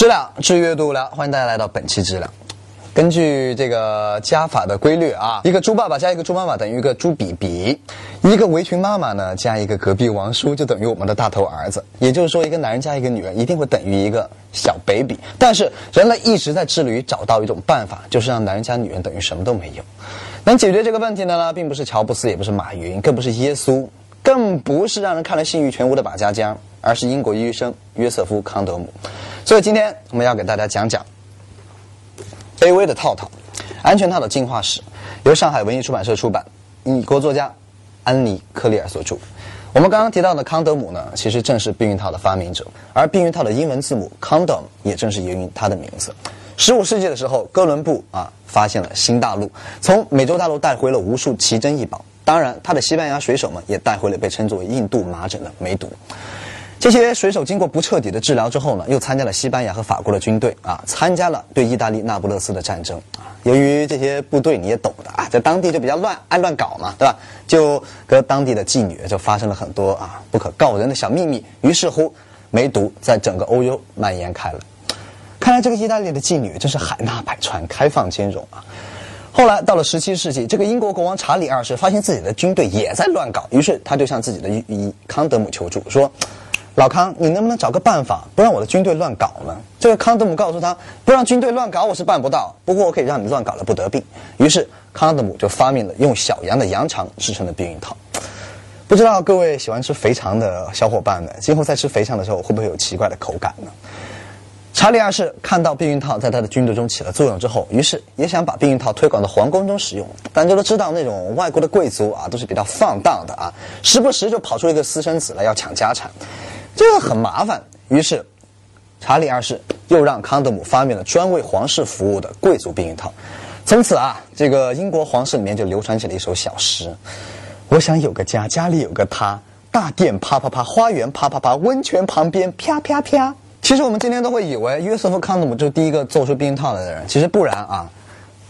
知了知阅读了，欢迎大家来到本期知了。根据这个加法的规律啊，一个猪爸爸加一个猪妈妈等于一个猪比比，一个围裙妈妈呢加一个隔壁王叔就等于我们的大头儿子。也就是说，一个男人加一个女人一定会等于一个小 baby。但是人类一直在致力于找到一种办法，就是让男人加女人等于什么都没有。能解决这个问题的呢，并不是乔布斯，也不是马云，更不是耶稣，更不是让人看了性欲全无的马家江，而是英国医生约瑟夫·康德姆。所以今天我们要给大家讲讲 A.V. 的套套，安全套的进化史，由上海文艺出版社出版，美国作家安妮·克利尔所著。我们刚刚提到的康德姆呢，其实正是避孕套的发明者，而避孕套的英文字母 condom 也正是源于他的名字。十五世纪的时候，哥伦布啊发现了新大陆，从美洲大陆带回了无数奇珍异宝，当然他的西班牙水手们也带回了被称作印度麻疹的梅毒。这些水手经过不彻底的治疗之后呢，又参加了西班牙和法国的军队啊，参加了对意大利那不勒斯的战争啊。由于这些部队你也懂的啊，在当地就比较乱，爱乱搞嘛，对吧？就跟当地的妓女就发生了很多啊不可告人的小秘密。于是乎，梅毒在整个欧洲蔓延开了。看来这个意大利的妓女真是海纳百川，开放兼容啊。后来到了十七世纪，这个英国国王查理二世发现自己的军队也在乱搞，于是他就向自己的医康德姆求助，说。老康，你能不能找个办法不让我的军队乱搞呢？这个康德姆告诉他，不让军队乱搞我是办不到，不过我可以让你乱搞了不得病。于是康德姆就发明了用小羊的羊肠制成的避孕套。不知道各位喜欢吃肥肠的小伙伴们，今后在吃肥肠的时候会不会有奇怪的口感呢？查理二世看到避孕套在他的军队中起了作用之后，于是也想把避孕套推广到皇宫中使用。大家都知道那种外国的贵族啊，都是比较放荡的啊，时不时就跑出一个私生子来要抢家产。这个很麻烦，于是查理二世又让康德姆发明了专为皇室服务的贵族避孕套。从此啊，这个英国皇室里面就流传起了一首小诗：我想有个家，家里有个他，大殿啪啪啪，花园啪啪啪，温泉旁边啪啪啪。其实我们今天都会以为约瑟夫康德姆就是第一个做出避孕套的人，其实不然啊。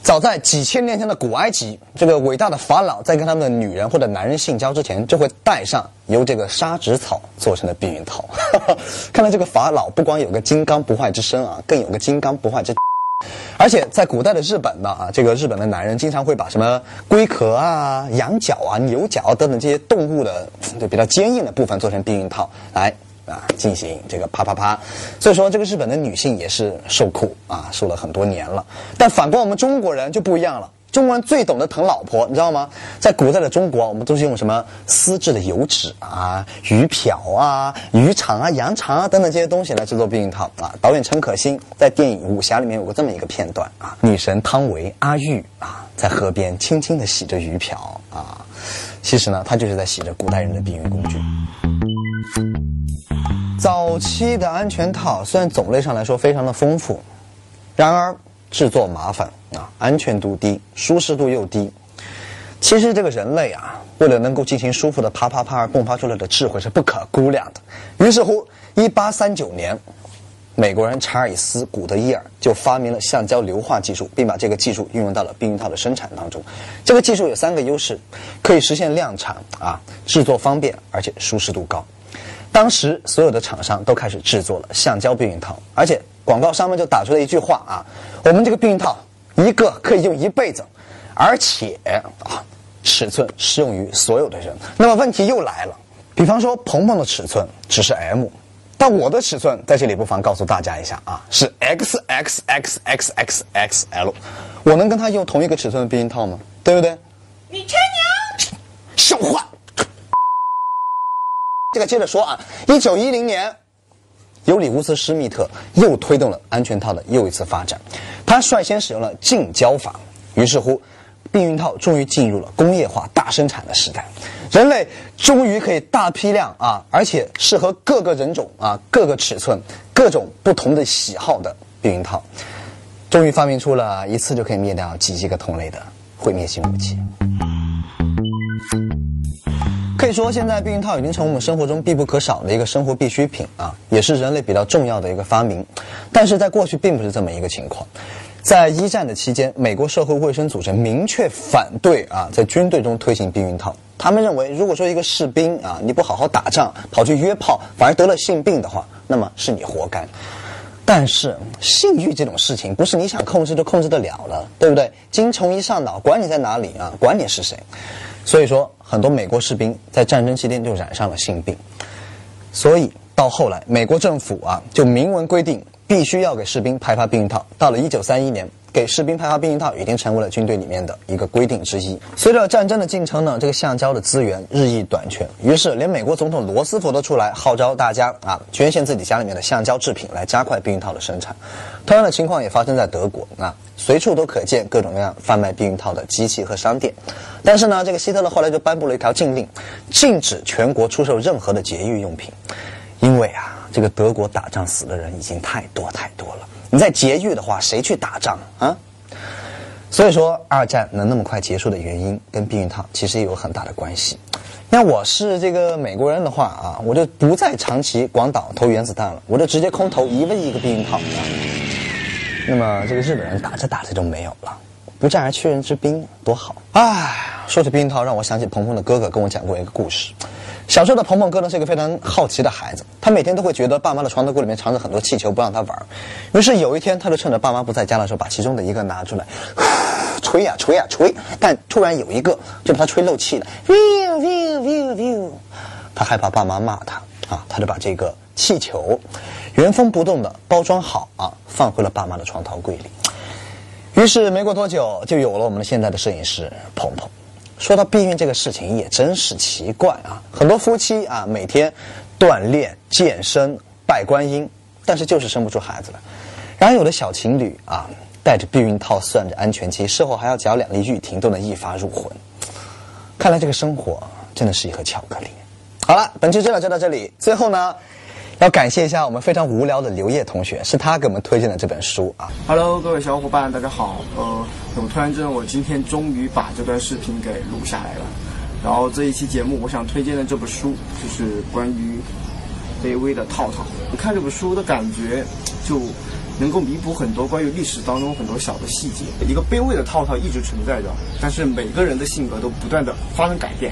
早在几千年前的古埃及，这个伟大的法老在跟他们的女人或者男人性交之前，就会戴上由这个沙纸草做成的避孕套。看来这个法老不光有个金刚不坏之身啊，更有个金刚不坏之。而且在古代的日本呢啊，这个日本的男人经常会把什么龟壳啊、羊角啊、牛角等等这些动物的就比较坚硬的部分做成避孕套来。啊，进行这个啪啪啪，所以说这个日本的女性也是受苦啊，受了很多年了。但反观我们中国人就不一样了，中国人最懂得疼老婆，你知道吗？在古代的中国，我们都是用什么丝质的油纸啊、鱼漂啊、鱼肠啊、羊肠啊等等这些东西来制作避孕套啊。导演陈可辛在电影《武侠》里面有过这么一个片段啊，女神汤唯阿玉啊，在河边轻轻地洗着鱼漂啊，其实呢，她就是在洗着古代人的避孕工具。早期的安全套虽然种类上来说非常的丰富，然而制作麻烦啊，安全度低，舒适度又低。其实这个人类啊，为了能够进行舒服的啪啪啪而迸发出来的智慧是不可估量的。于是乎，一八三九年，美国人查尔斯·古德伊尔就发明了橡胶硫化技术，并把这个技术运用到了避孕套的生产当中。这个技术有三个优势，可以实现量产啊，制作方便，而且舒适度高。当时所有的厂商都开始制作了橡胶避孕套，而且广告商们就打出了一句话啊：“我们这个避孕套一个可以用一辈子，而且啊，尺寸适用于所有的人。”那么问题又来了，比方说鹏鹏的尺寸只是 M，但我的尺寸在这里不妨告诉大家一下啊，是 X X X X X X L，我能跟他用同一个尺寸的避孕套吗？对不对？你吹牛！笑话。这个接着说啊，一九一零年，尤里乌斯·施密特又推动了安全套的又一次发展。他率先使用了浸胶法，于是乎，避孕套终于进入了工业化大生产的时代。人类终于可以大批量啊，而且适合各个人种啊、各个尺寸、各种不同的喜好的避孕套，终于发明出了一次就可以灭掉几亿个同类的毁灭性武器。可以说，现在避孕套已经成为我们生活中必不可少的一个生活必需品啊，也是人类比较重要的一个发明。但是在过去并不是这么一个情况，在一战的期间，美国社会卫生组织明确反对啊，在军队中推行避孕套。他们认为，如果说一个士兵啊，你不好好打仗，跑去约炮，反而得了性病的话，那么是你活该。但是性欲这种事情不是你想控制就控制得了的，对不对？精虫一上脑，管你在哪里啊，管你是谁。所以说，很多美国士兵在战争期间就染上了性病，所以到后来，美国政府啊就明文规定，必须要给士兵派发避孕套。到了一九三一年。给士兵派发避孕套已经成为了军队里面的一个规定之一。随着战争的进程呢，这个橡胶的资源日益短缺，于是连美国总统罗斯福都出来号召大家啊，捐献自己家里面的橡胶制品来加快避孕套的生产。同样的情况也发生在德国啊，随处都可见各种各样贩卖避孕套的机器和商店。但是呢，这个希特勒后来就颁布了一条禁令，禁止全国出售任何的节育用品，因为啊，这个德国打仗死的人已经太多太多了。你在节育的话，谁去打仗啊？所以说，二战能那么快结束的原因，跟避孕套其实也有很大的关系。那我是这个美国人的话啊，我就不再长期广岛投原子弹了，我就直接空投一万亿个避孕套。那么这个日本人打着打着就没有了，不战而屈人之兵多好。唉，说起避孕套，让我想起鹏鹏的哥哥跟我讲过一个故事。小时候的鹏鹏哥呢是一个非常好奇的孩子，他每天都会觉得爸妈的床头柜里面藏着很多气球，不让他玩。于是有一天，他就趁着爸妈不在家的时候，把其中的一个拿出来，吹呀吹呀吹。但突然有一个就把他吹漏气了，他害怕爸妈骂他啊，他就把这个气球原封不动的包装好啊，放回了爸妈的床头柜里。于是没过多久，就有了我们的现在的摄影师鹏鹏。说到避孕这个事情也真是奇怪啊！很多夫妻啊每天锻炼健身拜观音，但是就是生不出孩子来。然而有的小情侣啊带着避孕套算着安全期，事后还要缴两粒玉婷都能一发入魂。看来这个生活真的是一盒巧克力。好了，本期资料就到这里。最后呢。要感谢一下我们非常无聊的刘烨同学，是他给我们推荐的这本书啊。Hello，各位小伙伴，大家好。呃，我突然间，我今天终于把这段视频给录下来了。然后这一期节目，我想推荐的这本书就是关于卑微的套套。你看这本书的感觉，就能够弥补很多关于历史当中很多小的细节。一个卑微的套套一直存在着，但是每个人的性格都不断的发生改变。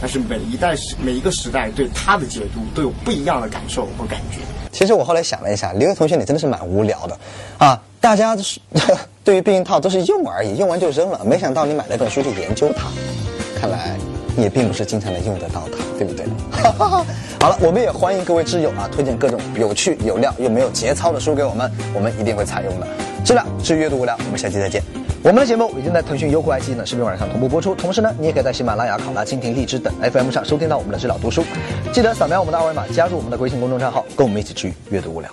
但是每一代每一个时代对他的解读都有不一样的感受和感觉。其实我后来想了一下，刘烨同学你真的是蛮无聊的，啊，大家是对于避孕套都是用而已，用完就扔了。没想到你买了本书去研究它，看来也并不是经常能用得到它，对不对？好了，我们也欢迎各位挚友啊，推荐各种有趣有料又没有节操的书给我们，我们一定会采用的。质量至于阅读无聊，我们下期再见。我们的节目已经在腾讯、优酷、爱奇艺等视频网站上同步播出，同时呢，你也可以在喜马拉雅、考拉、蜻蜓、荔枝等 FM 上收听到我们的知了读书。记得扫描我们的二维码，加入我们的微信公众账号，跟我们一起治愈阅读无聊。